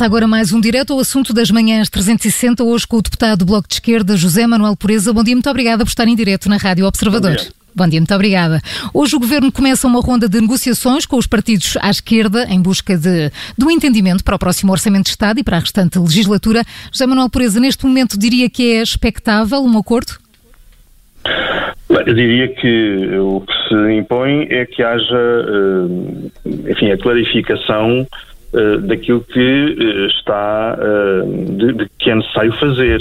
Começa agora mais um direto ao assunto das manhãs 360, hoje com o deputado do Bloco de Esquerda, José Manuel Pureza. Bom dia, muito obrigada por estar em direto na Rádio Observador. Bom dia. Muito obrigada. Hoje o Governo começa uma ronda de negociações com os partidos à esquerda em busca de, um entendimento para o próximo Orçamento de Estado e para a restante legislatura. José Manuel Pureza, neste momento diria que é expectável um acordo? Eu diria que o que se impõe é que haja, eh, enfim, a clarificação uh, daquilo que uh, está, uh, de, de, que é necessário fazer.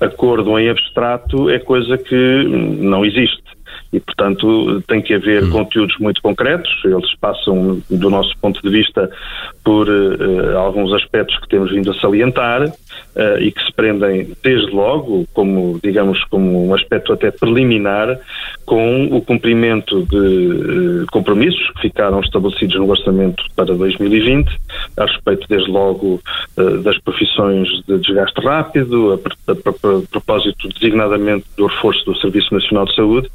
acordo em abstrato é coisa que não existe e, portanto, tem que haver hum. conteúdos muito concretos. Eles passam, do nosso ponto de vista, por uh, alguns aspectos que temos vindo a salientar uh, e que se prendem, desde logo, como, digamos, como um aspecto até preliminar, com o cumprimento de uh, compromissos que ficaram estabelecidos no orçamento para 2020, a respeito, desde logo, das profissões de desgaste rápido, a, a, a, propósito designadamente do reforço do Serviço Nacional de Saúde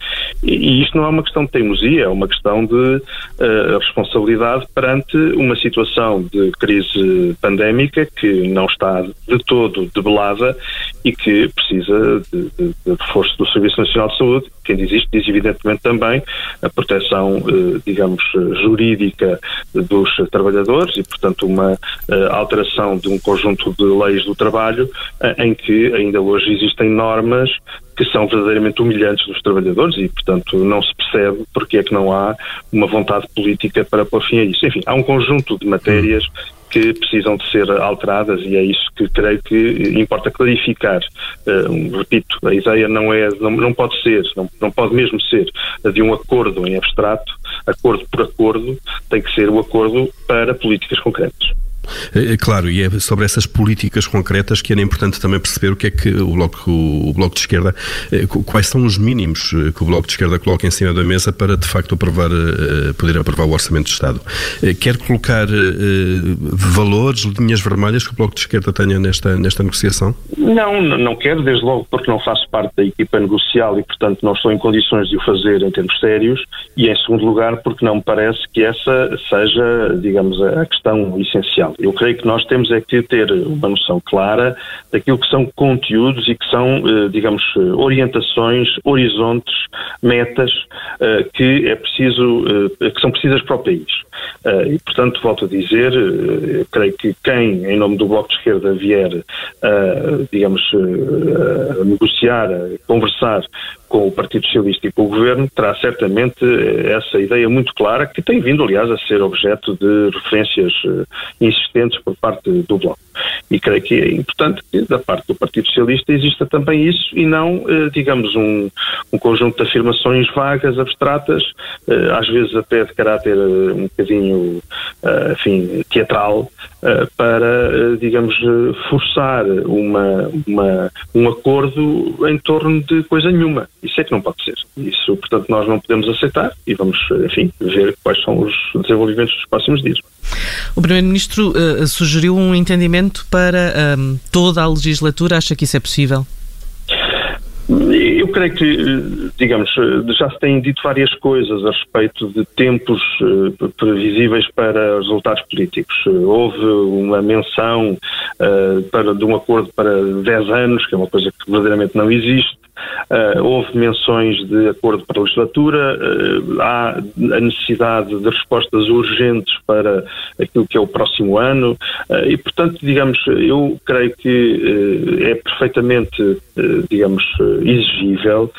e isto não é uma questão de teimosia, é uma questão de uh, responsabilidade perante uma situação de crise pandémica que não está de todo debelada e que precisa de, de, de reforço do Serviço Nacional de Saúde. Diz isto diz evidentemente também a proteção, uh, digamos, jurídica dos trabalhadores e, portanto, uma uh, alteração de um conjunto de leis do trabalho em que ainda hoje existem normas que são verdadeiramente humilhantes dos trabalhadores e, portanto, não se percebe porque é que não há uma vontade política para pôr fim a isso. Enfim, há um conjunto de matérias que precisam de ser alteradas e é isso que creio que importa clarificar. Uh, repito, a ideia não é, não, não pode ser, não, não pode mesmo ser de um acordo em abstrato, acordo por acordo, tem que ser o acordo para políticas concretas. É, é claro, e é sobre essas políticas concretas que era importante também perceber o que é que o Bloco, o bloco de Esquerda, é, quais são os mínimos que o Bloco de Esquerda coloca em cima da mesa para, de facto, aprovar, poder aprovar o Orçamento de Estado. Quer colocar valores, linhas vermelhas que o Bloco de Esquerda tenha nesta, nesta negociação? Não, não quero, desde logo porque não faço parte da equipa negocial e, portanto, não estou em condições de o fazer em termos sérios e, em segundo lugar, porque não me parece que essa seja, digamos, a questão essencial. Eu creio que nós temos é que ter uma noção clara daquilo que são conteúdos e que são, eh, digamos, orientações, horizontes, metas eh, que é preciso, eh, que são precisas para o país. E, portanto, volto a dizer, creio que quem, em nome do Bloco de Esquerda, vier, digamos, negociar, conversar com o Partido Socialista e com o Governo, terá certamente eh, essa ideia muito clara, que tem vindo, aliás, a ser objeto de referências eh, insistentes por parte do Bloco. E creio que é importante que, da parte do Partido Socialista, exista também isso e não, eh, digamos, um, um conjunto de afirmações vagas, abstratas, às vezes até de caráter um bocadinho, enfim, teatral, para, digamos, forçar uma, uma, um acordo em torno de coisa nenhuma. Isso é que não pode ser. Isso, portanto, nós não podemos aceitar e vamos, enfim, ver quais são os desenvolvimentos dos próximos dias. O Primeiro-Ministro uh, sugeriu um entendimento para um, ehm, toda a legislatura. Acha que isso é possível? Eu creio que, digamos, já se têm dito várias coisas a respeito de tempos eh, previsíveis para resultados políticos. Houve uma menção uh, para, de um acordo para 10 anos, que é uma coisa que verdadeiramente não existe. Uh, houve menções de acordo para a legislatura, uh, há a necessidade de respostas urgentes para aquilo que é o próximo ano e, portanto, digamos, eu creio que é perfeitamente, digamos, exigível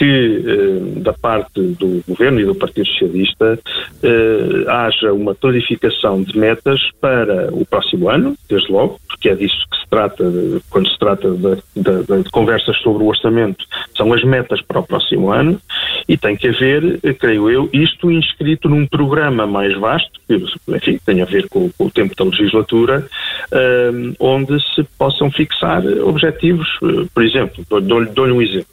que eh, da parte do Governo e do Partido Socialista eh, haja uma clarificação de metas para o próximo ano, desde logo, porque é disso que se trata quando se trata de, de, de, conversas sobre o orçamento, são as metas para o próximo ano, e tem que haver, creio eu, isto inscrito num programa mais vasto, que enfim, tem a ver com, com o tempo da legislatura, eh, onde se possam fixar objetivos, por exemplo, dou-lhe dou um exemplo.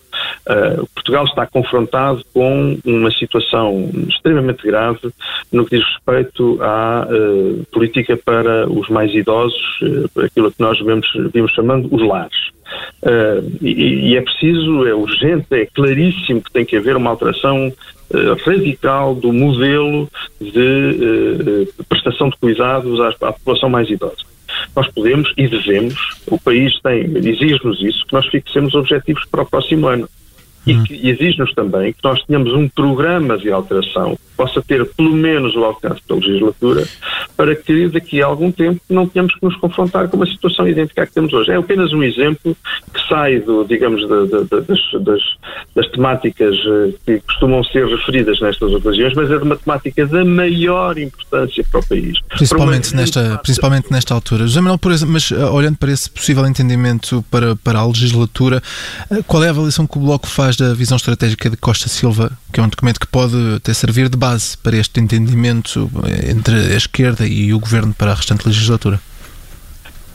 Uh, Portugal está confrontado com uma situação extremamente grave no que diz respeito à uh, política para os mais idosos, uh, aquilo que nós vemos, vimos chamando os lares. E, e, é preciso, é urgente, é claríssimo que tem que haver uma alteração radical do modelo de prestação de cuidados à, à população mais idosa. nós podemos e devemos, o país tem, exige-nos isso, que nós fixemos objetivos para o próximo ano e hum. que exige-nos também que nós tenhamos um programa de alteração que possa ter pelo menos o alcance da legislatura para que daqui a algum tempo não tenhamos que nos confrontar com uma situação idêntica à que temos hoje. É apenas um exemplo que sai, do, digamos, de, de, de, das, das, das, temáticas eh, que costumam ser referidas nestas ocasiões, mas é de uma temática da maior importância para o país. Principalmente, nesta, principalmente nesta altura. José Manuel, por exemplo, mas eh, olhando para esse possível entendimento para, para a legislatura, eh, qual é a avaliação que o Bloco faz da visão estratégica de Costa Silva, que é um documento que pode até servir de base para este entendimento entre a esquerda e o governo para a restante legislatura?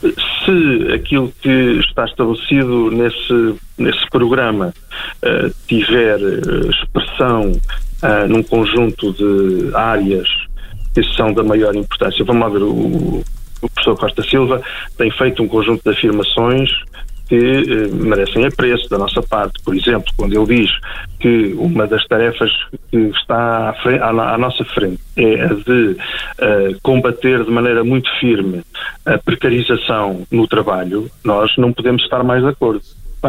Se aquilo que está estabelecido nesse, nesse programa uh, tiver uh, expressão uh, num conjunto de áreas que são da maior importância, vamos lá ver, o, o professor Costa Silva tem feito um conjunto de afirmações que eh, merecem apreço da nossa parte. Por exemplo, quando ele diz que uma das tarefas que está à, frente, à, à nossa frente é a de uh, combater de maneira muito firme a precarização no trabalho, nós não podemos estar mais de acordo.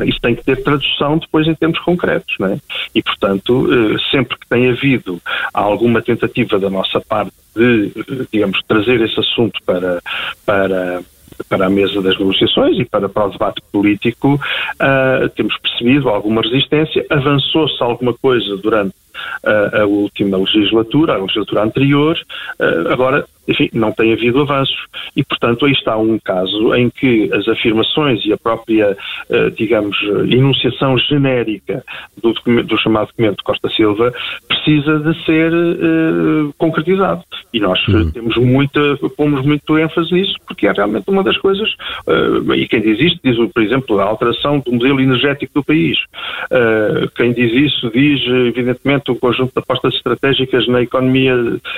Isso tem que ter tradução depois em termos concretos, não é? E, portanto, eh, sempre que tem havido alguma tentativa da nossa parte de, digamos, trazer esse assunto para, para, para a mesa das negociações e para, para o debate político, uh, temos percebido alguma resistência. Avançou-se alguma coisa durante uh, a última legislatura, a legislatura anterior, uh, agora enfim, não tem havido avanços. E, portanto, aí está um caso em que as afirmações e a própria, eh, digamos, enunciação genérica do, do chamado documento de Costa Silva precisa de ser uh, concretizado. E nós uhum. temos muita, pomos muito ênfase nisso, porque é realmente uma das coisas, uh, e quem diz isto diz, por exemplo, a alteração do modelo energético do país. Uh, quem diz isso diz, evidentemente, o conjunto de apostas estratégicas na economia,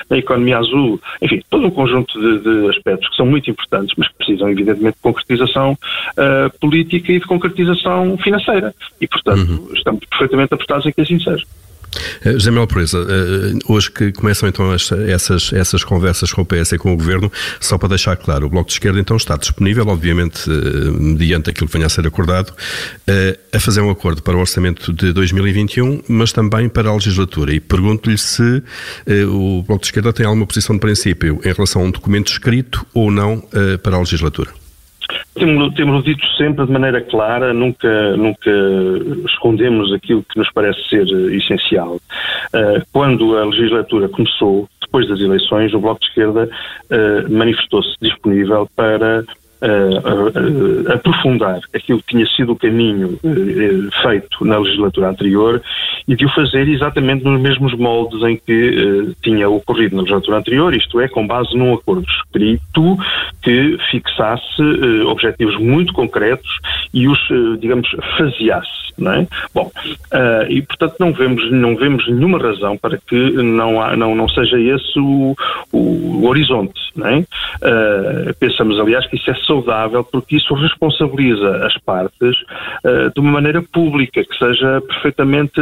na economia azul. Enfim, todo um conjunto de, de, aspectos que são muito importantes, mas que precisam, evidentemente, de concretização uh, política e de concretização financeira. E, portanto, uhum. estamos perfeitamente apostados em que assim seja. Uh, José Mel Presa, uh, hoje que começam então essas, essas conversas com o PS e com o Governo, só para deixar claro, o Bloco de Esquerda então está disponível, obviamente, mediante aquilo que venha a ser acordado, a fazer um acordo para o orçamento de 2021, mas também para a legislatura. E pergunto-lhe se o Bloco de Esquerda tem alguma posição de princípio em relação a um documento escrito ou não para a legislatura. Temos, temos dito sempre de maneira clara, nunca, nunca escondemos aquilo que nos parece ser essencial. Uh, quando a legislatura começou, depois das eleições, o Bloco de Esquerda uh, manifestou-se disponível para aprofundar aquilo que tinha sido o caminho feito na legislatura anterior e de o fazer exatamente nos mesmos moldes em que tinha ocorrido na legislatura anterior, isto é, com base num acordo escrito que fixasse objetivos muito concretos e os, digamos, faseasse é? Bom, uh, e portanto não vemos, não vemos nenhuma razão para que não, há, não, não seja esse o, o, horizonte, é? Uh, pensamos, aliás, que isso é saudável porque isso responsabiliza as partes uh, de uma maneira pública, que seja perfeitamente,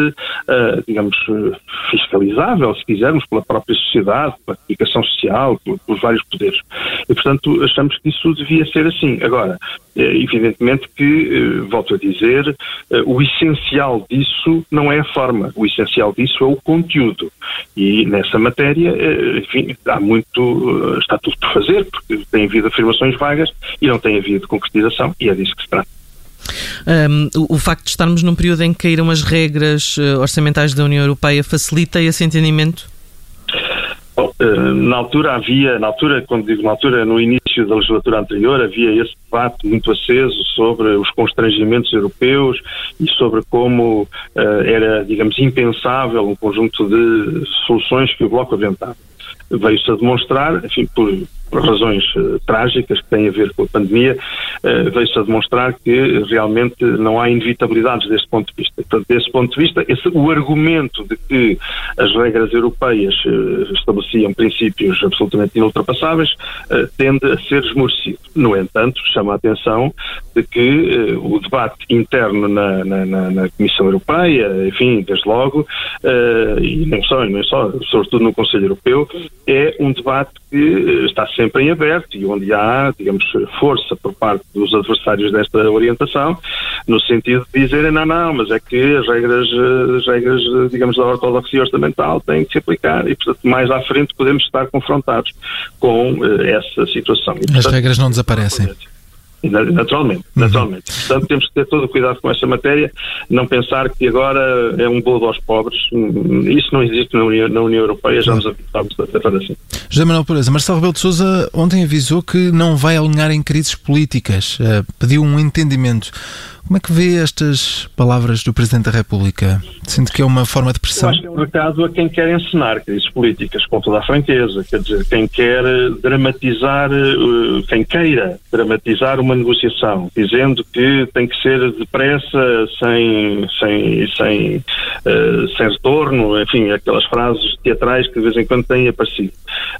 digamos, fiscalizável, se quisermos, pela própria sociedade, pela comunicação social, pelos vários poderes. E, portanto, achamos que isso devia ser assim. Agora, evidentemente que, volto a dizer, o essencial disso não é a forma, o essencial disso é o conteúdo. E nessa matéria, eh, enfim, há muito, eh, está tudo por fazer, porque tem havido afirmações vagas e não tem havido concretização, e é disso que se trata. Um, o, o, facto de estarmos num período em que caíram as regras uh, orçamentais da União Europeia facilita esse entendimento? Bom, uh, na altura havia, na altura, quando digo na altura, no início início da legislatura anterior havia esse debate muito aceso sobre os constrangimentos europeus e sobre como uh, era, digamos, impensável um conjunto de soluções que o Bloco aventava. Veio-se a demonstrar, enfim, por por razões uh, trágicas que têm a ver com a pandemia, veio-se a demonstrar que realmente não há inevitabilidades deste ponto de vista. Portanto, desse ponto de vista, esse, o argumento de que as regras europeias uh, estabeleciam princípios absolutamente inultrapassáveis tende a ser esmorecido. No entanto, chama a atenção de que o debate interno na, na, na, Comissão Europeia, enfim, desde logo, e não só, não só, sobretudo no Conselho Europeu, é um debate que está sendo sempre em aberto e onde há, digamos, força por parte dos adversários desta orientação, no sentido de dizerem, não, não, mas é que as regras, as regras digamos, da ortodoxia orçamental têm que se aplicar e, portanto, mais à frente podemos estar confrontados com essa situação. E, portanto, as regras não desaparecem. Naturalmente, naturalmente. Uhum. Portanto, temos que ter todo o cuidado com essa matéria, não pensar que agora é um bolo aos pobres. Isso não existe na União, na União Europeia, já nos habituámos a tratar assim. José Manuel Pureza, Marcelo Rebelo de Sousa ontem avisou que não vai alinhar em crises políticas, uh, pediu um entendimento. Como é que vê estas palavras do Presidente da República? Sinto que é uma forma de pressão? Eu acho que é um recado a quem quer ensinar crises políticas, com toda a franqueza. Quer dizer, quem quer dramatizar, eh, quem queira dramatizar uma negociação, dizendo que tem que ser depressa, sem, sem, sem, uh, sem retorno, enfim, aquelas frases teatrais que de vez em quando têm aparecido.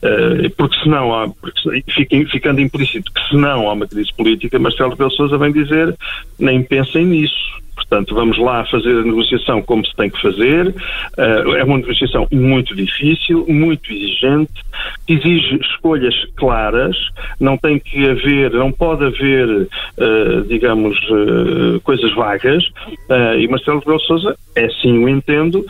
Uh, porque senão há, porque, ficando implícito que senão há uma crise política, Marcelo Rebelo Sousa vem dizer nem pensem nisso. Portanto, vamos lá fazer a negociação como se tem que fazer. Uh, é uma negociação muito difícil, muito exigente, exige escolhas claras, não tem que haver, não pode haver, uh, digamos, uh, coisas vagas. e Marcelo Rebelo Sousa, é assim o entendo,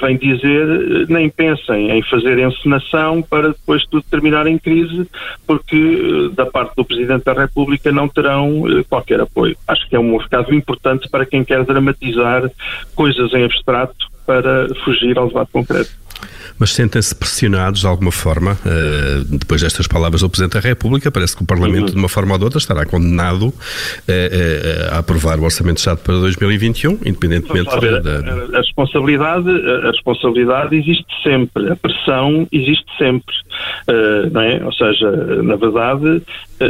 vem dizer, nem pensem em fazer encenação para depois tudo terminar em crise, porque da parte do Presidente da República não terão qualquer apoio. Acho que é um recado importante para quem quer dramatizar coisas em abstrato para fugir ao debate concreto. Mas sentem-se pressionados de alguma forma, uh, depois destas palavras do Presidente da República, parece que o Parlamento, uhum. de uma forma ou de outra, estará condenado uh, uh, a aprovar o Orçamento de Estado para 2021, independentemente ver, da, da... A, responsabilidade, a responsabilidade existe sempre, a pressão existe sempre, não é? Ou seja, na verdade,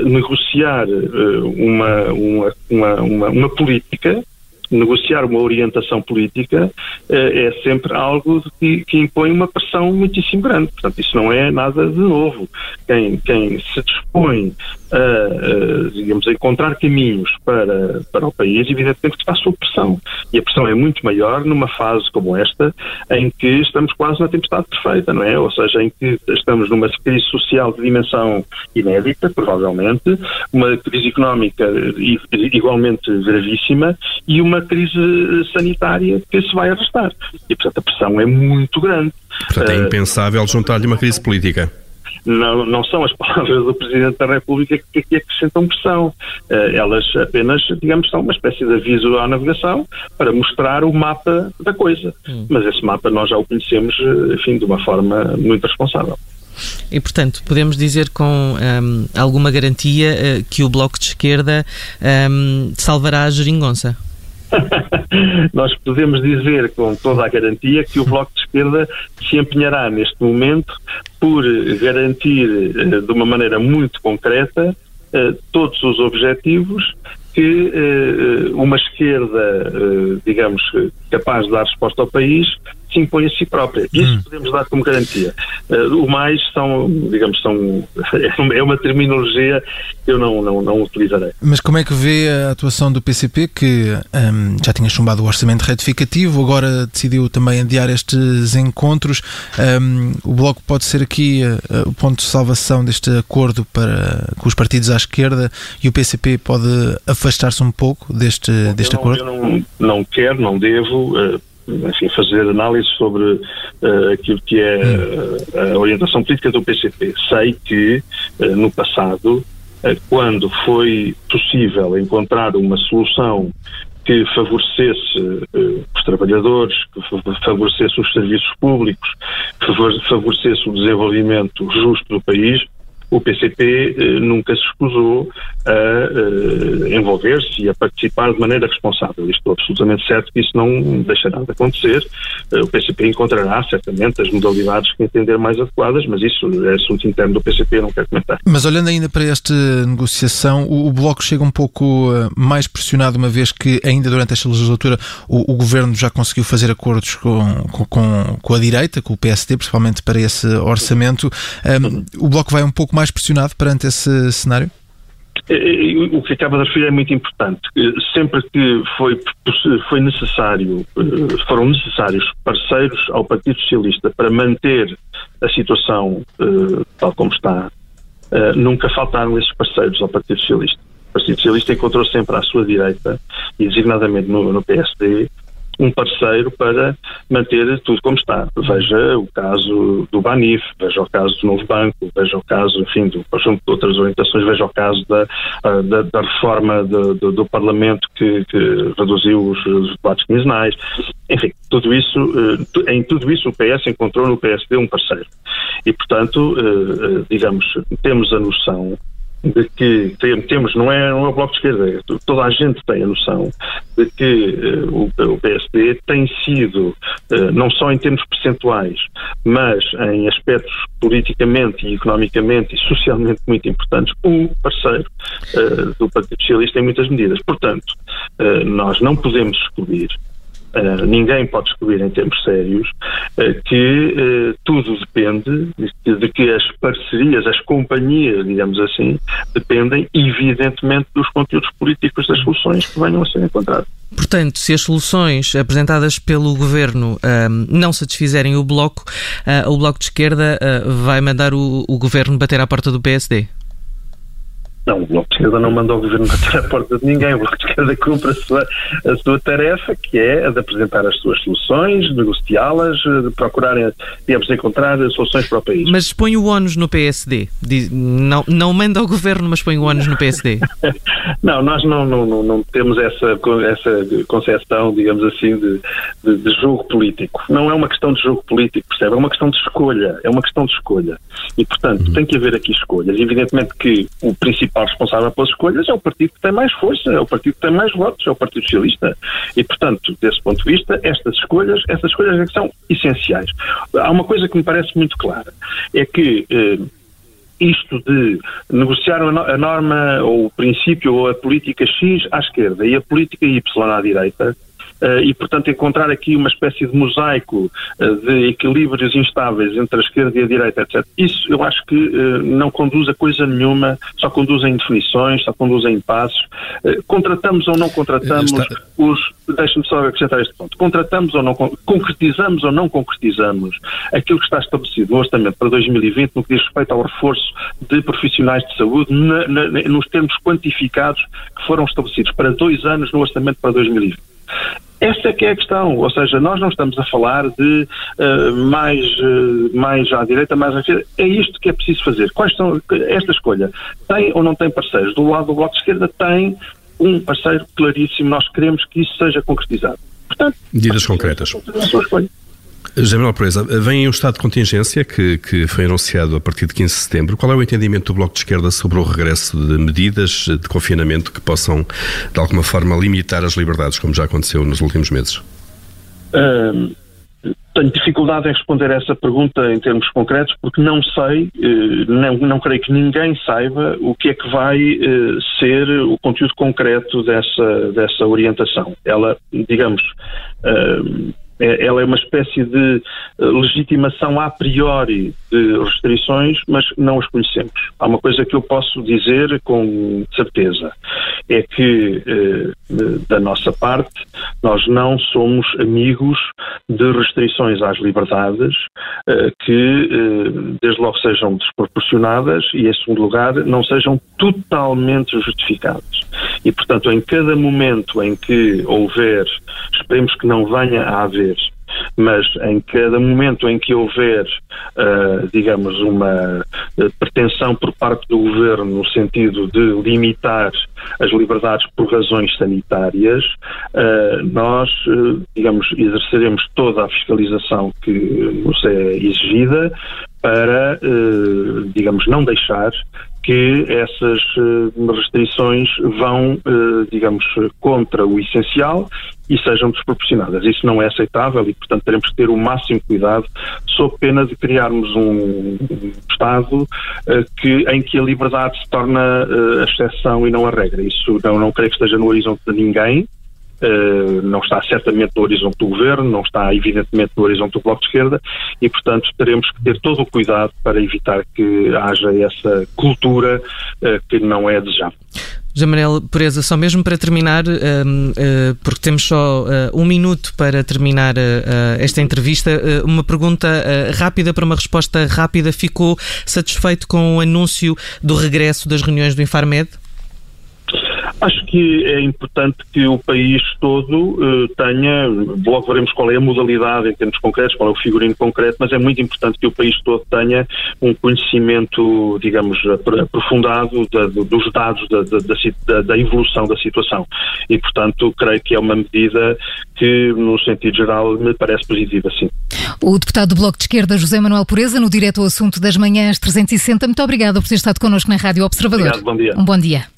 negociar uma, uma, uma, uma, uma política negociar uma orientação política eh, é sempre algo que, que, impõe uma pressão muitíssimo grande. Portanto, isso não é nada de novo. Quem, quem se dispõe a, digamos, a encontrar caminhos para, para o país, evidentemente que está sob pressão. E a pressão é muito maior numa fase como esta, em que estamos quase na tempestade perfeita, não é? Ou seja, em que estamos numa crise social de dimensão inédita, provavelmente, uma crise económica igualmente gravíssima e uma crise sanitária que se vai arrastar. E, portanto, a pressão é muito grande. Portanto, é eh, impensável juntar-lhe uma crise política não, não são as palavras do Presidente da República que aqui acrescentam pressão. Uh, elas apenas, digamos, são uma espécie de aviso à navegação para mostrar o mapa da coisa. Hum. Mas esse mapa nós já o conhecemos, eh, enfim, de uma forma muito responsável. E, portanto, podemos dizer com um, ehm, alguma garantia uh, que o Bloco de Esquerda um, ehm, salvará a geringonça? Nós podemos dizer com toda a garantia que o Bloco de Esquerda se empenhará neste momento por garantir eh, de uma maneira muito concreta eh, todos os objetivos que eh, uma esquerda, digamos, capaz de dar resposta ao país, se impõe a si própria. Isso hum. podemos dar como garantia. Uh, o mais são, digamos, são, é uma terminologia que eu não, não, não utilizarei. Mas como é que vê a atuação do PCP, que um, já tinha chumbado o orçamento retificativo, agora decidiu também adiar estes encontros? Um, o Bloco pode ser aqui uh, o ponto de salvação deste acordo para, com os partidos à esquerda e o PCP pode afastar-se um pouco deste, deste eu não, acordo? Eu não, não quero, não devo. Uh, enfim, fazer análise sobre uh, aquilo que é uh, a orientação política do PCP. Sei que uh, no passado, quando foi possível encontrar uma solução que favorecesse os trabalhadores, que favorecesse os serviços públicos, que favorecesse o desenvolvimento justo do país, o PCP eh, nunca se escusou a eh, envolver-se e a participar de maneira responsável. Estou absolutamente certo que isso não deixará de acontecer. Eh, o PCP encontrará certamente as modalidades que entender mais adequadas, mas isso é assunto interno do PCP, não quero comentar. Mas olhando ainda para esta negociação, o, o Bloco chega um pouco mais pressionado, uma vez que ainda durante esta legislatura o, o Governo já conseguiu fazer acordos com, com, com, a direita, com o PSD, principalmente para esse orçamento. Um, o Bloco vai um pouco mais pressionado perante esse cenário? O que acaba de referir é muito importante. Sempre que foi, foi necessário, eh, foram necessários parceiros ao Partido Socialista para manter a situação tal como está, nunca faltaram esses parceiros ao Partido Socialista. O Partido Socialista encontrou sempre à sua direita, e designadamente no, no PSD, um parceiro para manter tudo como está. Veja o caso do Banif, veja o caso do Novo Banco, veja o caso, enfim, do conjunto de outras orientações, veja o caso da, ah, da, da reforma de, de, do Parlamento que, que reduziu os, os, debates quinzenais. Enfim, tudo isso, eh, em tudo isso o PS encontrou no PSD um parceiro. E, portanto, eh, eh, digamos, temos a noção de que temos, não é, não é o Bloco de Esquerda, é toda a gente tem a noção de que uh, o, o, PSD tem sido, uh, não só em termos percentuais, mas em aspectos politicamente e economicamente e socialmente muito importantes, um parceiro uh, do Partido Socialista em muitas medidas. Portanto, nós não podemos excluir Ninguém pode excluir em termos sérios uh, que uh, tudo depende de, de, que as parcerias, as companhias, digamos assim, dependem evidentemente dos conteúdos políticos das soluções que venham a ser encontradas. Portanto, se as soluções apresentadas pelo governo não satisfizerem o bloco, o bloco de esquerda vai mandar o, o governo bater à porta do PSD. Não, o Bloco de Esquerda não manda o Governo bater a porta de ninguém. O Bloco de Esquerda cumpre a sua, a sua tarefa, que é a de apresentar as suas soluções, negociá-las, de procurar, digamos, encontrar soluções para o país. Mas põe o ONU no PSD. Diz, não, não manda o Governo, mas põe o ONU no PSD. não, nós não, não, não, não, temos essa, essa concepção, digamos assim, de, de, de jogo político. Não é uma questão de jogo político, percebe? É uma questão de escolha. É uma questão de escolha. E, portanto, uhum. tem que haver aqui escolhas. Evidentemente que o principal principal responsável pelas escolhas é o partido que tem mais força, é o partido que tem mais votos, é o Partido Socialista. E, portanto, desse ponto de vista, estas escolhas, estas escolhas é são essenciais. Há uma coisa que me parece muito clara, é que eh, isto de negociar a norma ou o princípio ou a política X à esquerda e a política Y à direita e, portanto, encontrar aqui uma espécie de mosaico uh, de equilíbrios instáveis entre a esquerda e a direita, etc. Isso eu acho que uh, não conduz a coisa nenhuma, só conduz a indefinições, só conduz a impasses. contratamos ou não contratamos Está... os. Deixe-me só acrescentar este ponto. Contratamos ou não concretizamos ou não concretizamos aquilo que está estabelecido no orçamento para 2020 no que diz respeito ao reforço de profissionais de saúde na, na, nos termos quantificados que foram estabelecidos para dois anos no orçamento para 2020. Essa é que é a questão, ou seja, nós não estamos a falar de uh, mais, uh, mais à direita, mais à esquerda. É isto que é preciso fazer. Quais são esta escolha? Tem ou não tem parceiros? Do lado do Bloco de Esquerda tem um parceiro claríssimo. Nós queremos que isso seja concretizado. Portanto, medidas concretas. A sua escolha. General Proeza, vem o estado de contingência que, que foi anunciado a partir de 15 de setembro. Qual é o entendimento do Bloco de Esquerda sobre o regresso de medidas de confinamento que possam, de alguma forma, limitar as liberdades, como já aconteceu nos últimos meses? tenho dificuldade em responder essa pergunta em termos concretos, porque não sei, eh, não, não creio que ninguém saiba o que é que vai eh, ser o conteúdo concreto dessa, dessa orientação. Ela, digamos, é, ela é uma espécie de eh, legitimação a priori de restrições, mas não as conhecemos. Há uma coisa que eu posso dizer com certeza, é que eh, da nossa parte nós não somos amigos de restrições às liberdades eh, que desde logo sejam desproporcionadas e em segundo lugar não sejam totalmente justificadas. E portanto em cada momento em que houver, esperemos que não venha a haver mas em cada momento em que houver, uh, digamos, uma uh, pretensão por parte do governo no sentido de limitar as liberdades por razões sanitárias, uh, nós, digamos, exerceremos toda a fiscalização que nos é exigida para, digamos, não deixar que essas restrições vão, digamos, contra o essencial e sejam desproporcionadas. Isso não é aceitável e, portanto, teremos que ter o máximo cuidado, sob pena de criarmos um Estado uh, que, em que a liberdade se torna uh, a exceção e não a regra. Isso não, não creio que esteja no horizonte de ninguém. Uh, não está certamente no horizonte do governo, não está evidentemente no horizonte do Bloco de Esquerda e, portanto, teremos que ter todo o cuidado para evitar que haja essa cultura uh, que não é desejável. José Manuel Pureza, só mesmo para terminar, uh, uh, porque temos só uh, um minuto para terminar esta entrevista, uma pergunta rápida para uma resposta rápida. Ficou satisfeito com o anúncio do regresso das reuniões do Infarmed? Acho que é importante que o país todo uh, tenha, logo veremos qual é a modalidade em termos concretos, qual é o figurino concreto, mas é muito importante que o país todo tenha um conhecimento, digamos, aprofundado da, dos dados da, da, da, evolução da situação. E, portanto, creio que é uma medida que, no sentido geral, me parece positiva, sim. O deputado do Bloco de Esquerda, José Manuel Pureza, no direto ao assunto das manhãs 360. Muito obrigada por ter estado connosco na Rádio Observador. Obrigado, bom dia. Um bom dia.